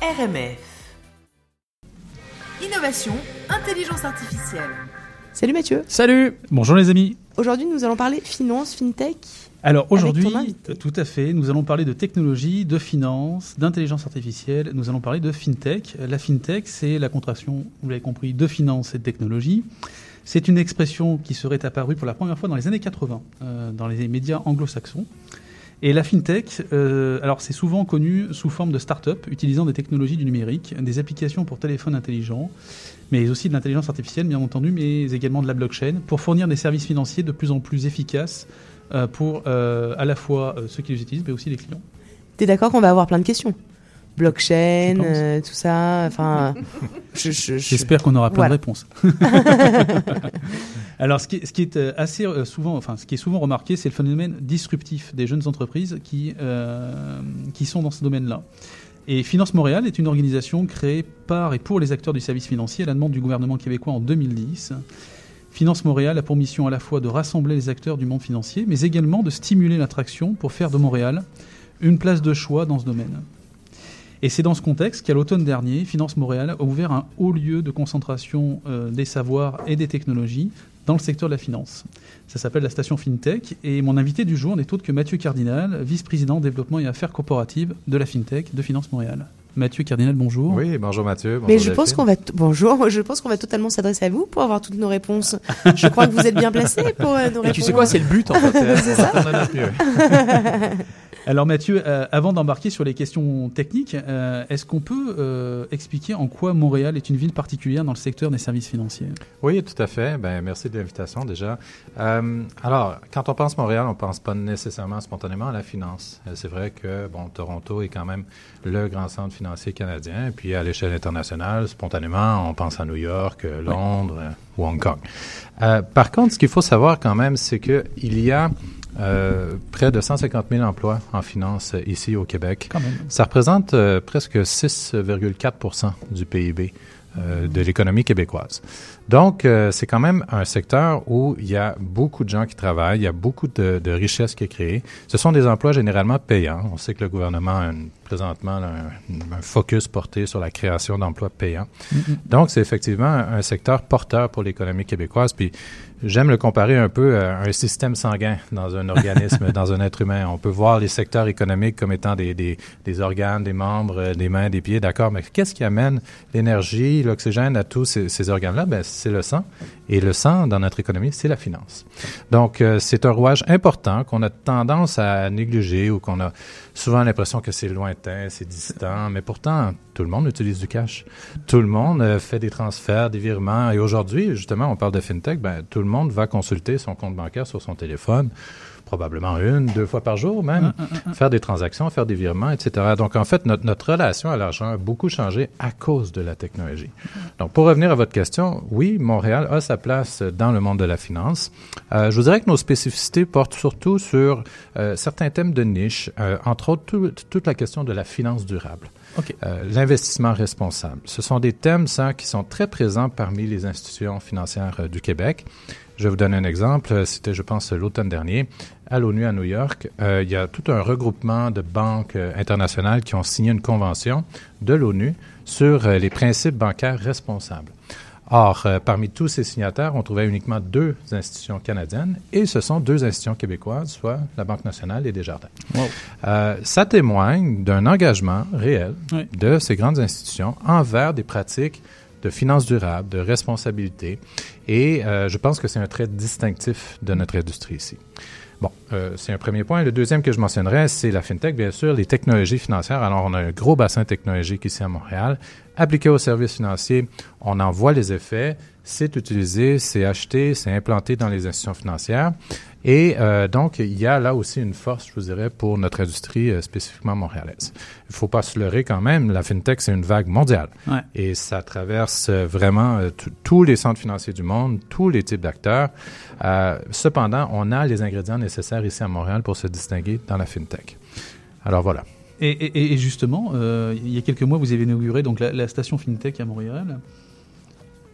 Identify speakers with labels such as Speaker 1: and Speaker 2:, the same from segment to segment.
Speaker 1: RMF. Innovation, intelligence artificielle.
Speaker 2: Salut Mathieu.
Speaker 3: Salut Bonjour les amis
Speaker 2: Aujourd'hui, nous allons parler finance, fintech.
Speaker 3: Alors aujourd'hui, tout à fait, nous allons parler de technologie, de finance, d'intelligence artificielle, nous allons parler de fintech. La fintech, c'est la contraction, vous l'avez compris, de finance et de technologie. C'est une expression qui serait apparue pour la première fois dans les années 80 euh, dans les médias anglo-saxons. Et la fintech, euh, alors c'est souvent connu sous forme de start-up utilisant des technologies du numérique, des applications pour téléphone intelligent, mais aussi de l'intelligence artificielle bien entendu, mais également de la blockchain, pour fournir des services financiers de plus en plus efficaces euh, pour euh, à la fois ceux qui les utilisent, mais aussi les clients.
Speaker 2: T'es d'accord qu'on va avoir plein de questions? Blockchain, euh, tout ça. Enfin, je, je- je-
Speaker 3: J'espère qu'on aura plein
Speaker 2: Voilà.
Speaker 3: de réponses. Alors, ce qui est, euh, assez euh, souvent, enfin, ce qui est souvent remarqué, c'est le phénomène disruptif des jeunes entreprises qui, euh, qui sont dans ce domaine-là. Et Finance Montréal est une organisation créée par et pour les acteurs du service financier à la demande du gouvernement québécois en 2010. Finance Montréal a pour mission à la fois de rassembler les acteurs du monde financier, mais également de stimuler l'attraction pour faire de Montréal une place de choix dans ce domaine. Et c'est dans ce contexte qu'à l'automne dernier, Finance Montréal a ouvert un haut lieu de concentration euh, des savoirs et des technologies dans le secteur de la finance. Ça s'appelle la station FinTech et mon invité du jour n'est autre que Mathieu Cardinal, vice-président développement et affaires corporatives de la FinTech de Finance Montréal. Mathieu Cardinal, bonjour.
Speaker 4: Oui, bonjour Mathieu.
Speaker 2: Mais
Speaker 4: bonjour
Speaker 2: je pense qu'on va t- bonjour, je pense qu'on va totalement s'adresser à vous pour avoir toutes nos réponses. Je crois que vous êtes bien placé pour euh, nous répondre.
Speaker 5: Et tu sais quoi, c'est le but en fait.
Speaker 2: C'est ça.
Speaker 3: Alors Mathieu, euh, avant d'embarquer sur les questions techniques, euh, est-ce qu'on peut euh, expliquer en quoi Montréal est une ville particulière dans le secteur des services financiers?
Speaker 4: Oui, tout à fait. Ben, merci de l'invitation déjà. Alors, quand on pense Montréal, on pense pas nécessairement spontanément à la finance. C'est vrai que bon, Toronto est quand même le grand centre financier canadien. Puis à l'échelle internationale, spontanément, on pense à New York, Londres ou Hong Kong. Par contre, ce qu'il faut savoir quand même, c'est que il y a euh, près de 150 000 emplois en finance euh, ici au Québec. Ça représente euh, presque 6,4% du PIB de l'économie québécoise. Donc, euh, c'est quand même un secteur où il y a beaucoup de gens qui travaillent, il y a beaucoup de, de richesses qui est créée. Ce sont des emplois généralement payants. On sait que le gouvernement a une- présentement un, un focus porté sur la création d'emplois payants. Donc, c'est effectivement un, secteur porteur pour l'économie québécoise. Puis, j'aime le comparer un peu à un système sanguin dans un organisme, dans un être humain. On peut voir les secteurs économiques comme étant des, des, des organes, des membres, des mains, des pieds, d'accord, mais qu'est-ce qui amène l'énergie, l'oxygène à tous ces, ces organes-là? Ben, c'est le sang. Et le sang, dans notre économie, c'est la finance. Donc, euh, c'est un rouage important qu'on a tendance à négliger ou qu'on a souvent l'impression que c'est lointain, c'est distant, mais pourtant, tout le monde utilise du cash. Tout le monde euh, fait des transferts, des virements. Et aujourd'hui, justement, on parle de FinTech, ben, tout le monde va consulter son compte bancaire sur son téléphone, probablement une, deux fois par jour même, faire des transactions, faire des virements, etc. Donc, en fait, notre, notre relation à l'argent a beaucoup changé à cause de la technologie. Donc, pour revenir à votre question, oui, Montréal a sa place dans le monde de la finance. Euh, je vous dirais que nos spécificités portent surtout sur euh, certains thèmes de niche, euh, entre autres tout- toute la question de la finance durable. Euh, L'investissement responsable. Ce sont des thèmes, ça, qui sont très présents parmi les institutions financières euh, du Québec. Je vous donner un exemple. Euh, C'était, je pense, l'automne dernier, à l'ONU à New York. euh, il y a tout un regroupement de banques euh, internationales qui ont signé une convention de l'ONU sur euh, les principes bancaires responsables. Or, euh, parmi tous ces signataires, on trouvait uniquement deux institutions canadiennes et ce sont deux institutions québécoises, soit la Banque nationale et Desjardins.
Speaker 3: Wow.
Speaker 4: Euh, ça témoigne d'un engagement réel
Speaker 3: Oui.
Speaker 4: de ces grandes institutions envers des pratiques de finances durables, de responsabilité. Et euh, je pense que c'est un trait distinctif de notre industrie ici. Bon, euh, c'est un premier point. Le deuxième que je mentionnerais, c'est la FinTech, bien sûr, les technologies financières. Alors, on a un gros bassin technologique ici à Montréal. Appliqué aux services financiers, on en voit les effets. C'est utilisé, c'est acheté, c'est implanté dans les institutions financières. Et euh, donc, il y a là aussi une force, je vous dirais, pour notre industrie euh, spécifiquement montréalaise. Il ne faut pas se leurrer quand même, la FinTech, c'est une vague mondiale.
Speaker 3: Ouais.
Speaker 4: Et ça traverse euh, vraiment tous les centres financiers du monde, tous les types d'acteurs. Cependant, on a les ingrédients nécessaires ici à Montréal pour se distinguer dans la FinTech. Alors voilà.
Speaker 3: Et, et- et justement, il y a quelques mois, vous avez inauguré donc la, la station FinTech à Montréal.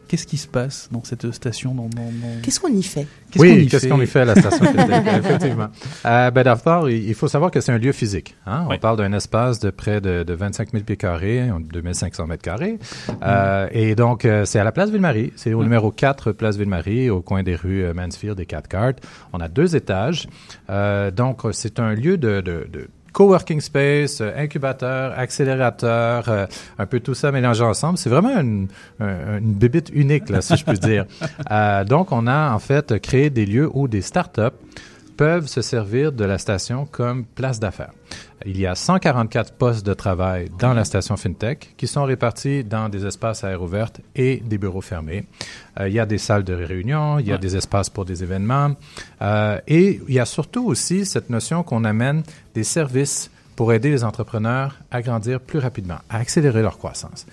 Speaker 3: Qu'est-ce qui se passe dans cette station dans, dans- dans-
Speaker 2: Qu'est-ce qu'on y fait?
Speaker 3: Qu'est-ce qu'on
Speaker 4: oui,
Speaker 3: y
Speaker 4: qu'est-ce
Speaker 3: fait?
Speaker 4: qu'on y fait à la station effectivement. Euh, ben, d'abord, il faut savoir que c'est un lieu physique. Hein?
Speaker 3: Oui.
Speaker 4: On parle d'un espace de près de, de 25 000 pieds carrés, 2500 mètres carrés. Euh, et donc, euh, c'est à la place Ville-Marie. C'est au
Speaker 3: Ouais.
Speaker 4: numéro 4, place Ville-Marie, au coin des rues Mansfield et Cathcart. On a deux étages. Euh, donc, c'est un lieu de... de, de coworking space, euh, incubateur, accélérateur, euh, un peu tout ça mélangé ensemble. C'est vraiment une, un- une bébite unique, là, si je puis dire. Euh, donc, on a en fait créé des lieux où des startups peuvent se servir de la station comme place d'affaires. Il y a 144 postes de travail dans la station FinTech qui sont répartis dans des espaces à air ouverte et des bureaux fermés. Euh, il y a des salles de réunion, il y a
Speaker 3: Ouais.
Speaker 4: des espaces pour des événements euh, et il y a surtout aussi cette notion qu'on amène des services pour aider les entrepreneurs à grandir plus rapidement, à accélérer leur croissance.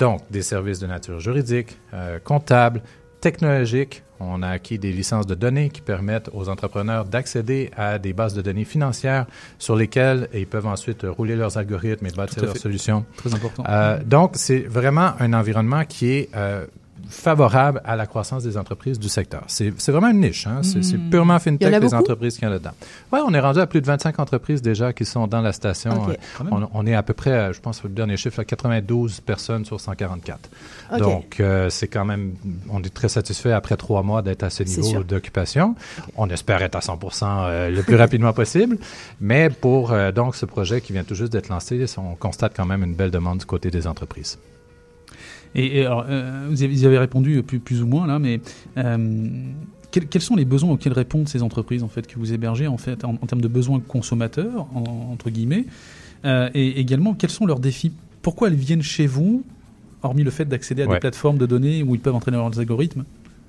Speaker 4: Donc, des services de nature juridique, euh, comptable, technologique. On a acquis des licences de données qui permettent aux entrepreneurs d'accéder à des bases de données financières sur lesquelles ils peuvent ensuite rouler leurs algorithmes et bâtir leurs solutions.
Speaker 3: Très important.
Speaker 4: Euh, donc, c'est vraiment un environnement qui est euh, favorable à la croissance des entreprises du secteur. C'est vraiment une niche. Hein? C'est c'est
Speaker 3: Mm.
Speaker 4: purement
Speaker 2: y en
Speaker 4: FinTech,
Speaker 2: a
Speaker 4: les entreprises qui sont là-dedans. Oui, on est rendu à plus de 25 entreprises déjà qui sont dans la station. On, on est à peu près, je pense, le dernier chiffre, à 92 personnes sur 144.
Speaker 2: Ok.
Speaker 4: Donc, euh, c'est quand même, on est très satisfait après trois mois d'être à ce niveau d'occupation. On espère être à 100 euh, le plus rapidement possible. Mais pour euh, donc ce projet qui vient tout juste d'être lancé, on constate quand même une belle demande du côté des entreprises.
Speaker 3: Et, et alors, euh, vous, avez, vous avez répondu plus, plus ou moins là, mais euh, quels, quels sont les besoins auxquels répondent ces entreprises en fait que vous hébergez en fait en, en termes de besoins consommateurs en- entre guillemets, Euh, et également quels sont leurs défis? Pourquoi elles viennent chez vous, hormis le fait d'accéder à
Speaker 4: Ouais.
Speaker 3: des plateformes de données où ils peuvent entraîner leurs algorithmes?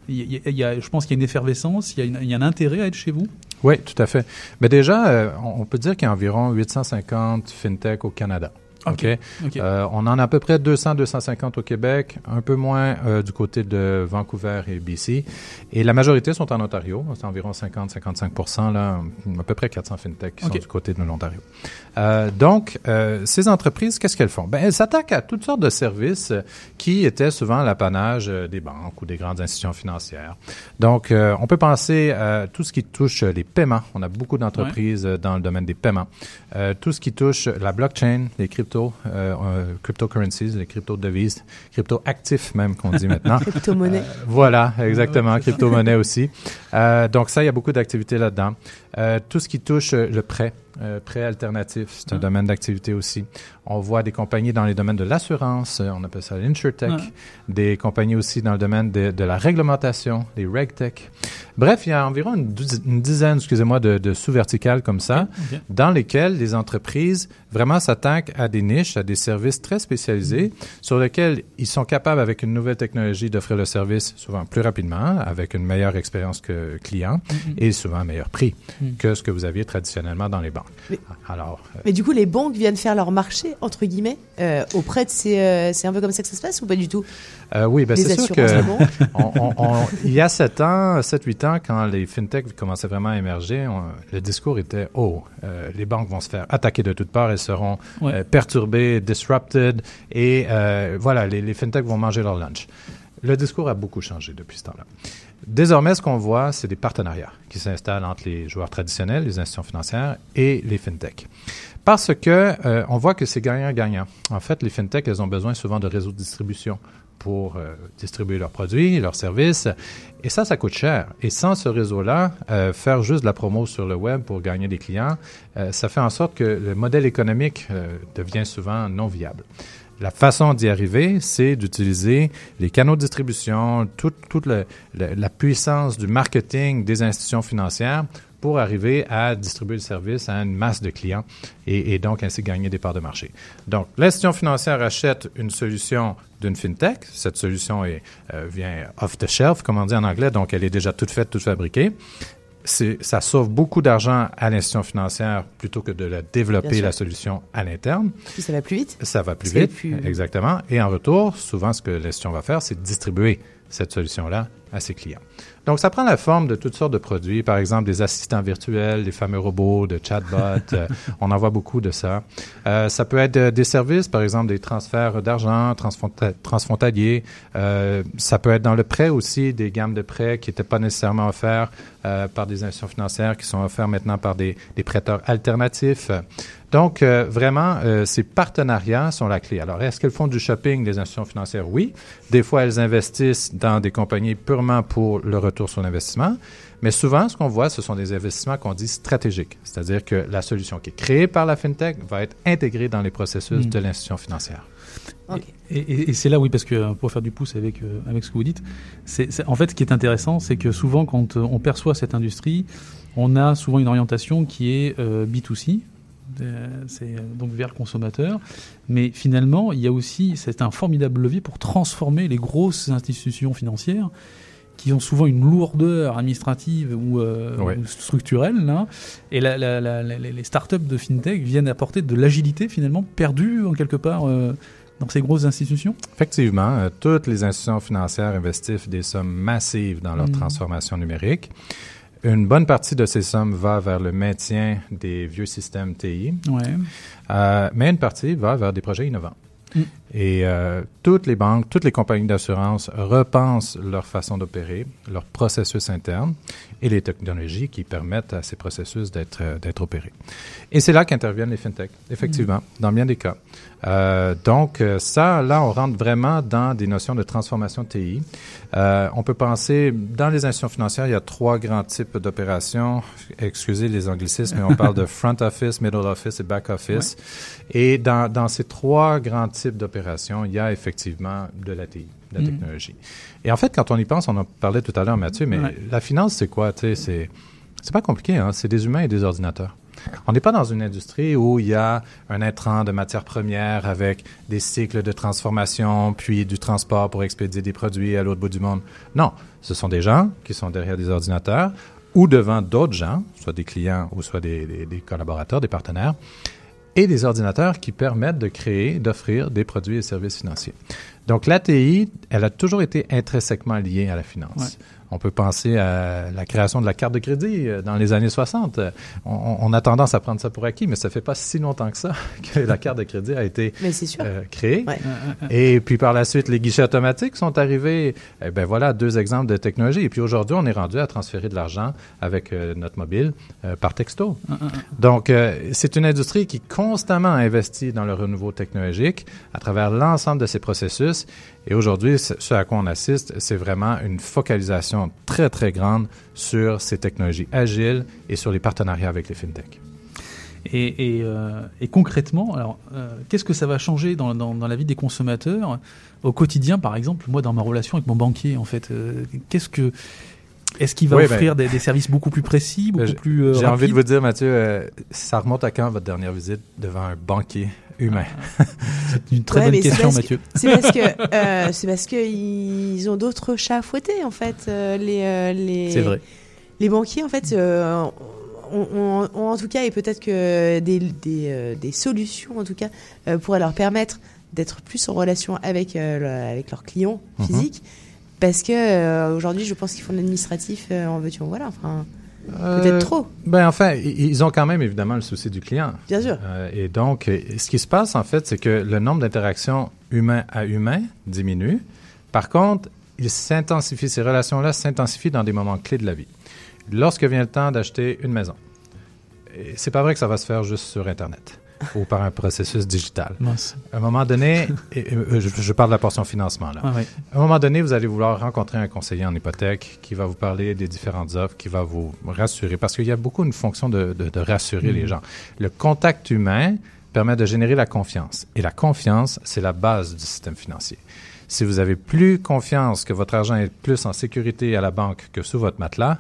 Speaker 3: Il y a- il y je pense qu'il y a une effervescence, il y a, une- il y a un intérêt à être chez vous?
Speaker 4: Oui, tout à fait. Mais déjà, euh, on on peut dire qu'il y a environ 850 FinTech au Canada. OK?
Speaker 3: Ok.
Speaker 4: Euh, on en a à peu près 200-250 au Québec, un peu moins euh, du côté de Vancouver et BC. Et la majorité sont en Ontario. C'est environ 50-55 là, à peu près 400 FinTech qui sont du côté de l'Ontario. Euh, donc, ces entreprises, qu'est-ce qu'elles font? Ben, elles s'attaquent à toutes sortes de services qui étaient souvent l'apanage des banques ou des grandes institutions financières. Donc, on peut penser à tout ce qui touche les paiements. On a beaucoup d'entreprises dans le domaine des paiements. Tout ce qui touche la blockchain, les cryptos, euh, euh, cryptocurrencies, les crypto-devises, crypto-actifs même qu'on dit maintenant.
Speaker 2: Crypto-monnaie.
Speaker 4: Euh, voilà, exactement, crypto-monnaie aussi. Donc ça, il y a beaucoup d'activités là-dedans. Tout ce qui touche le prêt, euh, prêt alternatif, c'est un
Speaker 3: Ouais.
Speaker 4: domaine d'activité aussi. On voit des compagnies dans les domaines de l'assurance, euh, on appelle ça l'insurtech,
Speaker 3: Ouais.
Speaker 4: des compagnies aussi dans le domaine de, de la réglementation, les regtech. Bref, il y a environ une, dizaine, excusez-moi, de, de sous-verticales comme ça dans lesquels les entreprises vraiment s'attaquent à des niches, à des services très spécialisés sur lesquels ils sont capables, avec une nouvelle technologie, d'offrir le service souvent plus rapidement, avec une meilleure expérience que client
Speaker 3: Mhm.
Speaker 4: et souvent un meilleur prix
Speaker 3: Mhm.
Speaker 4: que ce que vous aviez traditionnellement dans les banques.
Speaker 2: Mais-
Speaker 4: Alors, euh,
Speaker 2: Mais du coup, les banques viennent faire leur marché, entre guillemets, euh, auprès de ces. euh, c'est un peu comme ça que ça se passe ou pas du tout?
Speaker 4: Euh, oui, ben c'est sûr que
Speaker 2: les banques
Speaker 4: on- on- on- il y a 7 ans, 7-8 ans, quand les fintechs commençaient vraiment à émerger, on- le discours était « Oh, euh, les banques vont se faire attaquer de toutes parts, elles seront
Speaker 3: Ouais.
Speaker 4: euh, perturbées, disrupted, et euh, voilà, les, les fintechs vont manger leur lunch ». Le discours a beaucoup changé depuis ce temps-là. Désormais, ce qu'on voit, c'est des partenariats qui s'installent entre les joueurs traditionnels, les institutions financières et les fintechs. Parce que euh, on voit que c'est gagnant-gagnant. En fait, les fintechs, elles ont besoin souvent de réseaux de distribution pour euh, distribuer leurs produits, leurs services. Et ça, ça coûte cher. Et sans ce réseau-là, euh, faire juste de la promo sur le web pour gagner des clients, ça fait en sorte que le modèle économique devient souvent non viable. La façon d'y arriver, c'est d'utiliser les canaux de distribution, toute, toute la puissance du marketing des institutions financières pour arriver à distribuer le service à une masse de clients et, et donc ainsi gagner des parts de marché. Donc, l'institution financière achète une solution d'une fintech. Cette solution est, euh, vient off the shelf, comme on dit en anglais, donc elle est déjà toute faite, toute fabriquée. Ça sauve beaucoup d'argent à l'institution financière plutôt que de la développer la solution à l'interne.
Speaker 2: Puis ça va plus vite.
Speaker 4: Ça va plus vite,
Speaker 2: plus-
Speaker 4: exactement. Et en retour, souvent, ce que l'institution va faire, c'est distribuer cette solution-là à ses clients. Donc, ça prend la forme de toutes sortes de produits, par exemple des assistants virtuels, des fameux robots de chatbot. euh, on en voit beaucoup de ça. Euh, ça peut être euh, des services, par exemple des transferts d'argent transfronta- transfrontaliers. Euh, ça peut être dans le prêt aussi, des gammes de prêts qui n'étaient pas nécessairement offerts euh, par des institutions financières, qui sont offerts maintenant par des, des prêteurs alternatifs. Donc, euh, vraiment, euh, ces partenariats sont la clé. Alors, est-ce qu'elles font du shopping, les institutions financières? Oui. Des fois, elles investissent dans des compagnies purement pour le retour sur l'investissement. Mais souvent, ce qu'on voit, ce sont des investissements qu'on dit stratégiques. C'est-à-dire que la solution qui est créée par la FinTech va être intégrée dans les processus
Speaker 3: Mm.
Speaker 4: de l'institution financière.
Speaker 3: Et, et- et c'est là, oui, parce que euh, pour faire du pouce avec, euh, avec ce que vous dites, c'est, c'est- en fait, ce qui est intéressant, c'est que souvent, quand euh, on perçoit cette industrie, on a souvent une orientation qui est euh, B2C, euh, c'est euh, donc vers le consommateur. Mais finalement, il y a aussi, c'est un formidable levier pour transformer les grosses institutions financières qui ont souvent une lourdeur administrative ou, euh,
Speaker 4: Ouais.
Speaker 3: ou structurelle. Là. Et la- la- la- la- les startups de fintech viennent apporter de l'agilité finalement perdue en quelque part euh, dans ces grosses institutions?
Speaker 4: Effectivement, euh, toutes les institutions financières investissent des sommes massives dans leur
Speaker 3: Mm.
Speaker 4: transformation numérique. Une bonne partie de ces sommes va vers le maintien des vieux systèmes TI,
Speaker 3: Ouais.
Speaker 4: mais une partie va vers des projets innovants.
Speaker 3: Mm.
Speaker 4: Et euh, toutes les banques, toutes les compagnies d'assurance repensent leur façon d'opérer, leur processus interne et les technologies qui permettent à ces processus d'être euh, d'être opérés. Et c'est là qu'interviennent les fintechs, effectivement, dans bien des cas. Euh, donc euh, ça, là, on rentre vraiment dans des notions de transformation TI. Euh, on peut penser, dans les institutions financières, il y a trois grands types d'opérations. Excusez les anglicismes, mais on parle de front office, middle office et back office. Et dans, dans ces trois grands types d'opérations, il y a effectivement de la TI, de la
Speaker 3: Mhm.
Speaker 4: technologie. Et en fait, quand on y pense, on en parlait tout à l'heure, Mathieu, mais
Speaker 3: Ouais.
Speaker 4: la finance, c'est quoi? Tu sais, c'est, c'est pas compliqué, hein? C'est des humains et des ordinateurs. On n'est pas dans une industrie où il y a un intrant de matières premières avec des cycles de transformation, puis du transport pour expédier des produits à l'autre bout du monde. Non, ce sont des gens qui sont derrière des ordinateurs ou devant d'autres gens, soit des clients ou soit des, des- des collaborateurs, des partenaires, et des ordinateurs qui permettent de créer, d'offrir des produits et services financiers. Donc l'ATI, elle a toujours été intrinsèquement liée à la finance. On peut penser à la création de la carte de crédit euh, dans les années 60. Euh, On, on a tendance à prendre ça pour acquis, mais ça fait pas si longtemps que ça que la carte de crédit a été euh, créée.
Speaker 2: Ouais.
Speaker 4: Et puis par la suite, les guichets automatiques sont arrivés. Eh ben voilà, deux exemples de technologie. Et puis aujourd'hui, on est rendu à transférer de l'argent avec euh, notre mobile euh, par texto. Donc c'est une industrie qui constamment investit dans le renouveau technologique à travers l'ensemble de ses processus. Et aujourd'hui, ce à quoi on assiste, c'est vraiment une focalisation très très grande sur ces technologies agiles et sur les partenariats avec les fintechs.
Speaker 3: Et, et, euh, et concrètement, alors, euh, qu'est-ce que ça va changer dans, dans, dans la vie des consommateurs au quotidien, par exemple, moi dans ma relation avec mon banquier, en fait, euh, qu'est-ce que est-ce qu'il va
Speaker 4: Oui,
Speaker 3: offrir des, des services beaucoup plus précis, beaucoup
Speaker 4: Ben,
Speaker 3: plus
Speaker 4: J'ai envie de vous dire, Mathieu, ça remonte à quand votre dernière visite devant un banquier humain?
Speaker 3: C'est une très
Speaker 2: Ouais,
Speaker 3: bonne question,
Speaker 2: parce que-
Speaker 3: Mathieu.
Speaker 2: C'est parce que euh, c'est parce que ils ont d'autres chats à fouetter en fait. euh, les euh, les
Speaker 3: C'est vrai.
Speaker 2: les banquiers en fait euh, ont, ont- ont en tout cas et peut-être que des des, euh, des solutions en tout cas euh, pourraient leur permettre d'être plus en relation avec euh, le- avec leurs clients
Speaker 4: Mhm.
Speaker 2: physiques. Parce que euh, aujourd'hui, je pense qu'ils font de l'administratif euh, en veux-tu en voilà. Enfin, peut-être
Speaker 4: Euh,
Speaker 2: trop,
Speaker 4: Ben, enfin, ils ont quand même évidemment le souci du client.
Speaker 2: bien sûr.
Speaker 4: Euh, et donc, euh, ce qui se passe, en fait, c'est que le nombre d'interactions humain à humain diminue. Par contre, il s'intensifie, ces relations-là s'intensifient dans des moments clés de la vie. Lorsque vient le temps d'acheter une maison, c'est pas vrai que ça va se faire juste sur Internet ou par un processus digital.
Speaker 3: Mince.
Speaker 4: À un moment donné, et- et, euh, je, je parle de la portion financement, là.
Speaker 3: Ah.
Speaker 4: À un moment donné, vous allez vouloir rencontrer un conseiller en hypothèque qui va vous parler des différentes offres, qui va vous rassurer, parce qu'il y a beaucoup une fonction de, de- de rassurer
Speaker 3: Mhm.
Speaker 4: les gens. Le contact humain permet de générer la confiance. Et la confiance, c'est la base du système financier. Si vous avez plus confiance que votre argent est plus en sécurité à la banque que sous votre matelas,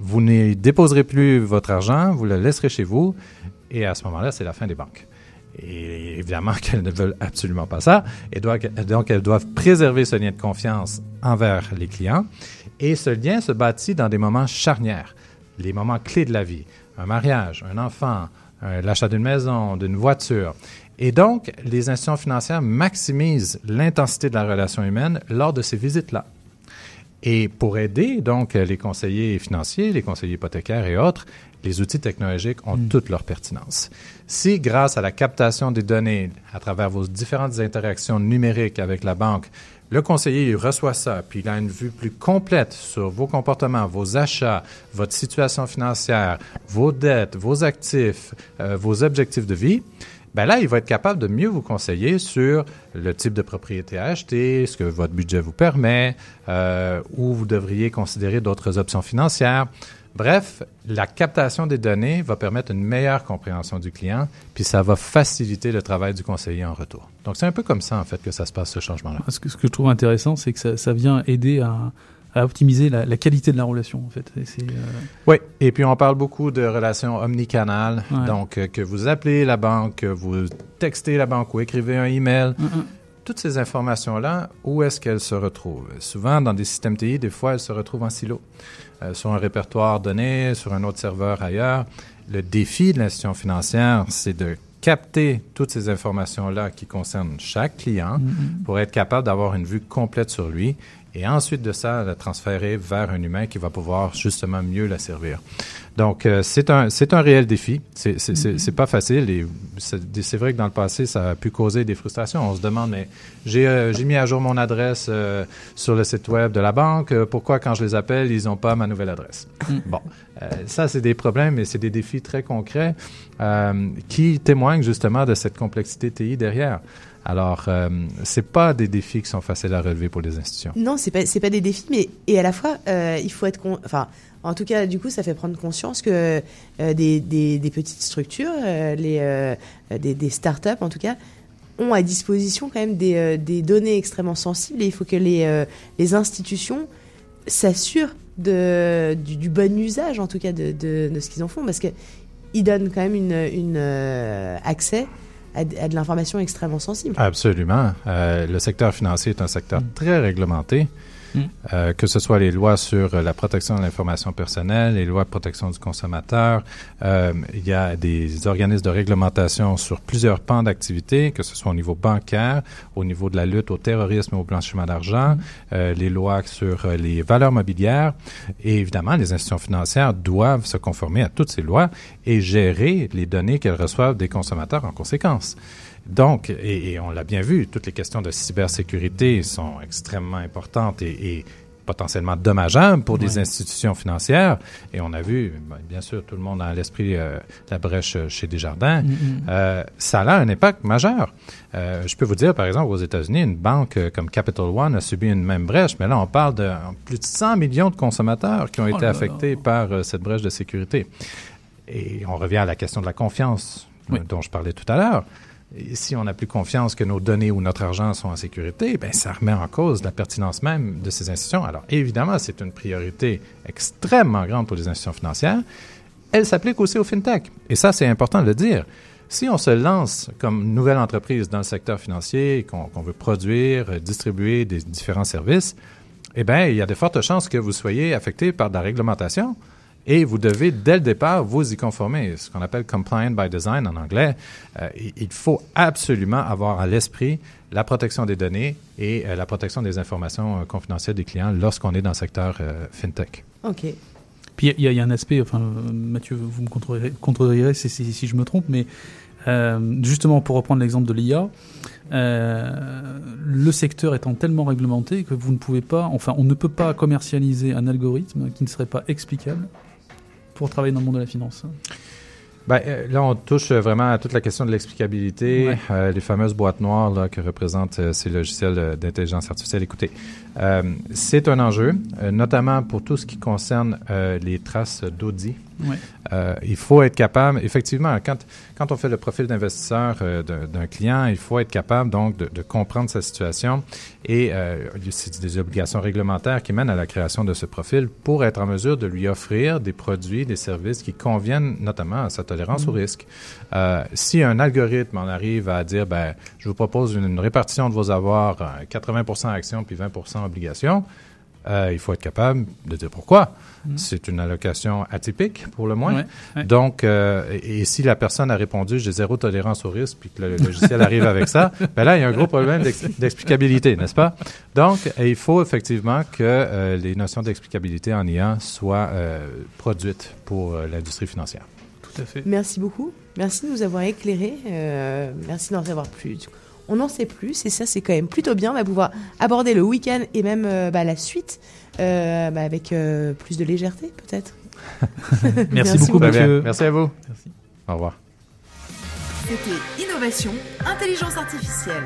Speaker 4: vous n'y déposerez plus votre argent, vous le laisserez chez vous, et à ce moment-là, c'est la fin des banques. Et évidemment qu'elles ne veulent absolument pas ça, et donc elles doivent préserver ce lien de confiance envers les clients. Et ce lien se bâtit dans des moments charnières, les moments clés de la vie, un mariage, un enfant, un- l'achat d'une maison, d'une voiture. Et donc, les institutions financières maximisent l'intensité de la relation humaine lors de ces visites-là. Et pour aider donc les conseillers financiers, les conseillers hypothécaires et autres, les outils technologiques ont
Speaker 3: Mm.
Speaker 4: toute leur pertinence. Si grâce à la captation des données à travers vos différentes interactions numériques avec la banque, le conseiller il reçoit ça, puis il a une vue plus complète sur vos comportements, vos achats, votre situation financière, vos dettes, vos actifs, euh, vos objectifs de vie. Ben là, il va être capable de mieux vous conseiller sur le type de propriété à acheter, ce que votre budget vous permet, euh, où vous devriez considérer d'autres options financières. Bref, la captation des données va permettre une meilleure compréhension du client, puis ça va faciliter le travail du conseiller en retour. Donc, c'est un peu comme ça, en fait, que ça se passe, ce changement-là.
Speaker 3: Ce que, je trouve intéressant, c'est que ça vient aider à, à optimiser la, la qualité de la relation, en fait. Et euh,
Speaker 4: Oui, et puis on parle beaucoup de relations omnicanales.
Speaker 3: Ouais.
Speaker 4: Donc, euh, que vous appelez la banque, que vous textez la banque ou écrivez un email.
Speaker 3: un-
Speaker 4: Toutes ces informations-là, où est-ce qu'elles se retrouvent? Souvent, dans des systèmes TI, des fois, elles se retrouvent en silo, euh, sur un répertoire donné, sur un autre serveur ailleurs. Le défi de l'institution financière, c'est de capter toutes ces informations-là qui concernent chaque client pour être capable d'avoir une vue complète sur lui et ensuite de ça, la transférer vers un humain qui va pouvoir justement mieux la servir. Donc, euh, c'est un, c'est un réel défi. C'est, c'est, c'est pas facile et c'est, vrai que dans le passé, ça a pu causer des frustrations. On se demande, mais j'ai, euh, j'ai mis à jour mon adresse euh, sur le site web de la banque. Euh, Pourquoi, quand je les appelle, ils n'ont pas ma nouvelle adresse?
Speaker 3: Mm.
Speaker 4: Bon, ça, c'est des problèmes et c'est des défis très concrets qui témoignent justement de cette complexité TI derrière. Alors, euh, c'est pas des défis qui sont faciles à relever pour les institutions.
Speaker 2: Non, c'est pas pas des défis, mais et à la fois euh, il faut être con- enfin en tout cas du coup ça fait prendre conscience que euh, des, des, petites structures, euh, les des, des startups en tout cas ont à disposition quand même des, des données extrêmement sensibles et il faut que les les institutions s'assurent du, bon usage en tout cas de, de, ce qu'ils en font parce que ils donnent quand même une, une accès à, de l'information extrêmement sensible.
Speaker 4: Absolument. Euh, le secteur financier est un secteur très réglementé. Euh, que ce soit les lois sur euh, la protection de l'information personnelle, les lois de protection du consommateur, euh, il y a des organismes de réglementation sur plusieurs pans d'activité, que ce soit au niveau bancaire, au niveau de la lutte au terrorisme et au blanchiment d'argent, les lois sur les valeurs mobilières, et évidemment, les institutions financières doivent se conformer à toutes ces lois et gérer les données qu'elles reçoivent des consommateurs en conséquence. Donc, et, et on l'a bien vu, toutes les questions de cybersécurité sont extrêmement importantes et, et potentiellement dommageables pour des institutions financières. Et on a vu, ben, bien sûr, tout le monde a à l'esprit euh, la brèche chez Desjardins.
Speaker 3: Mm, mm.
Speaker 4: Euh, ça a un impact majeur. Euh, je peux vous dire, par exemple, aux États-Unis, une banque euh, comme Capital One a subi une même brèche, mais là, on parle de plus de 100 millions de consommateurs qui ont
Speaker 3: Oh
Speaker 4: été
Speaker 3: là.
Speaker 4: affectés par euh, cette brèche de sécurité. Et on revient à la question de la confiance
Speaker 3: Oui.
Speaker 4: euh, dont je parlais tout à l'heure. Et si on n'a plus confiance que nos données ou notre argent sont en sécurité, ben ça remet en cause la pertinence même de ces institutions. Alors évidemment, c'est une priorité extrêmement grande pour les institutions financières. Elle s'applique aussi aux fintech. Et ça, c'est important de le dire. Si on se lance comme nouvelle entreprise dans le secteur financier, qu'on veut produire, distribuer des différents services, eh bien, il y a de fortes chances que vous soyez affecté par de la réglementation et vous devez, dès le départ, vous y conformer, ce qu'on appelle compliant by design en anglais. Euh, il- faut absolument avoir à l'esprit la protection des données et euh, la protection des informations euh, confidentielles des clients lorsqu'on est dans le secteur euh, fintech.
Speaker 2: Ok.
Speaker 3: Puis il y, a- il y a un aspect, enfin Mathieu, vous me contredirez, contredirez si, si- si je me trompe, mais euh, justement pour reprendre l'exemple de l'IA, euh, le secteur étant tellement réglementé que vous ne pouvez pas, enfin on ne peut pas commercialiser un algorithme qui ne serait pas explicable pour travailler dans le monde de la finance?
Speaker 4: Ben, euh, là, on touche euh, vraiment à toute la question de l'explicabilité,
Speaker 3: Ouais.
Speaker 4: euh, les fameuses boîtes noires là, que représentent euh, ces logiciels d'intelligence artificielle. Écoutez, euh, c'est un enjeu, notamment pour tout ce qui concerne les traces d'audit. Euh, il faut être capable, effectivement, quand, quand on fait le profil d'investisseur euh, d'un client, il faut être capable donc de, de comprendre sa situation et euh, c'est des obligations réglementaires qui mènent à la création de ce profil pour être en mesure de lui offrir des produits, des services qui conviennent notamment à sa tolérance au risque. Euh, si un algorithme en arrive à dire, ben, je vous propose une, une répartition de vos avoirs, euh, 80% actions puis 20% obligations, euh, il faut être capable de dire pourquoi.
Speaker 3: Mhm.
Speaker 4: C'est une allocation atypique, pour le moins.
Speaker 3: Ouais, ouais.
Speaker 4: Donc, euh, et, et si la personne a répondu j'ai zéro tolérance au risque, puis que le logiciel arrive avec ça, ben là, il y a un gros problème d'ex- d'explicabilité, n'est-ce pas? Donc, il faut effectivement que euh, les notions d'explicabilité en IA soient euh, produites pour euh, l'industrie financière.
Speaker 3: Tout à fait.
Speaker 2: Merci beaucoup. Merci de nous avoir éclairés. Euh, merci d'en savoir plus. On en sait plus et ça, c'est quand même plutôt bien. On va pouvoir aborder le week-end et même euh, bah, la suite euh, bah, avec euh, plus de légèreté, peut-être.
Speaker 3: Merci,
Speaker 2: Merci
Speaker 3: beaucoup,
Speaker 2: beaucoup.
Speaker 3: Monsieur.
Speaker 4: Merci à vous.
Speaker 3: Merci.
Speaker 4: Au revoir.
Speaker 1: C'était Innovation, Intelligence Artificielle.